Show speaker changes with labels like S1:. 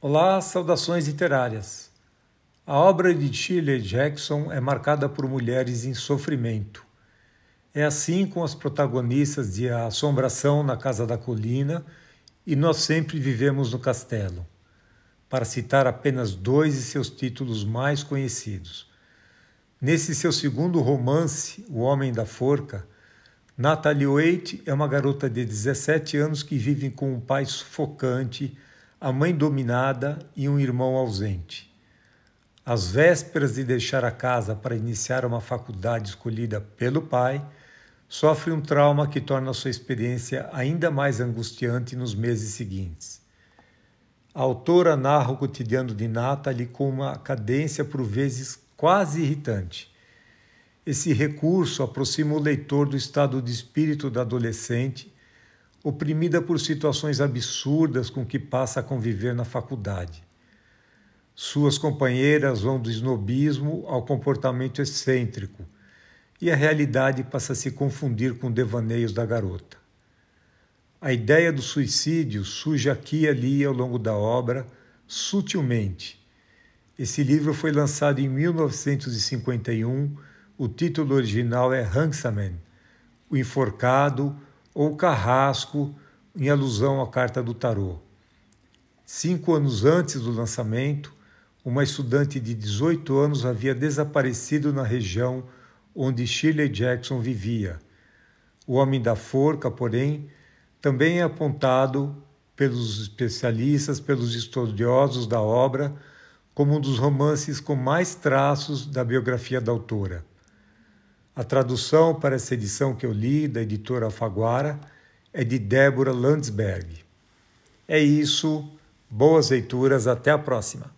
S1: Olá, saudações literárias. A obra de Shirley Jackson é marcada por mulheres em sofrimento. É assim com as protagonistas de A Assombração na Casa da Colina e Nós Sempre Vivemos no Castelo, para citar apenas dois de seus títulos mais conhecidos. Nesse seu segundo romance, O Homem da Forca, Natalie Waite é uma garota de 17 anos que vive com um pai sufocante a mãe dominada e um irmão ausente. Às vésperas de deixar a casa para iniciar uma faculdade escolhida pelo pai, sofre um trauma que torna sua experiência ainda mais angustiante nos meses seguintes. A autora narra o cotidiano de Natalie com uma cadência por vezes quase irritante. Esse recurso aproxima o leitor do estado de espírito da adolescente oprimida por situações absurdas com que passa a conviver na faculdade. Suas companheiras vão do snobismo ao comportamento excêntrico, e a realidade passa a se confundir com devaneios da garota. A ideia do suicídio surge aqui e ali ao longo da obra, sutilmente. Esse livro foi lançado em 1951, o título original é Hangsaman, o enforcado, ou carrasco, em alusão à carta do tarô. Cinco anos antes do lançamento, uma estudante de 18 anos havia desaparecido na região onde Shirley Jackson vivia. O Homem da Forca, porém, também é apontado pelos especialistas, pelos estudiosos da obra, como um dos romances com mais traços da biografia da autora. A tradução para essa edição que eu li, da editora Alfaguara, é de Débora Landsberg. É isso, boas leituras, até a próxima.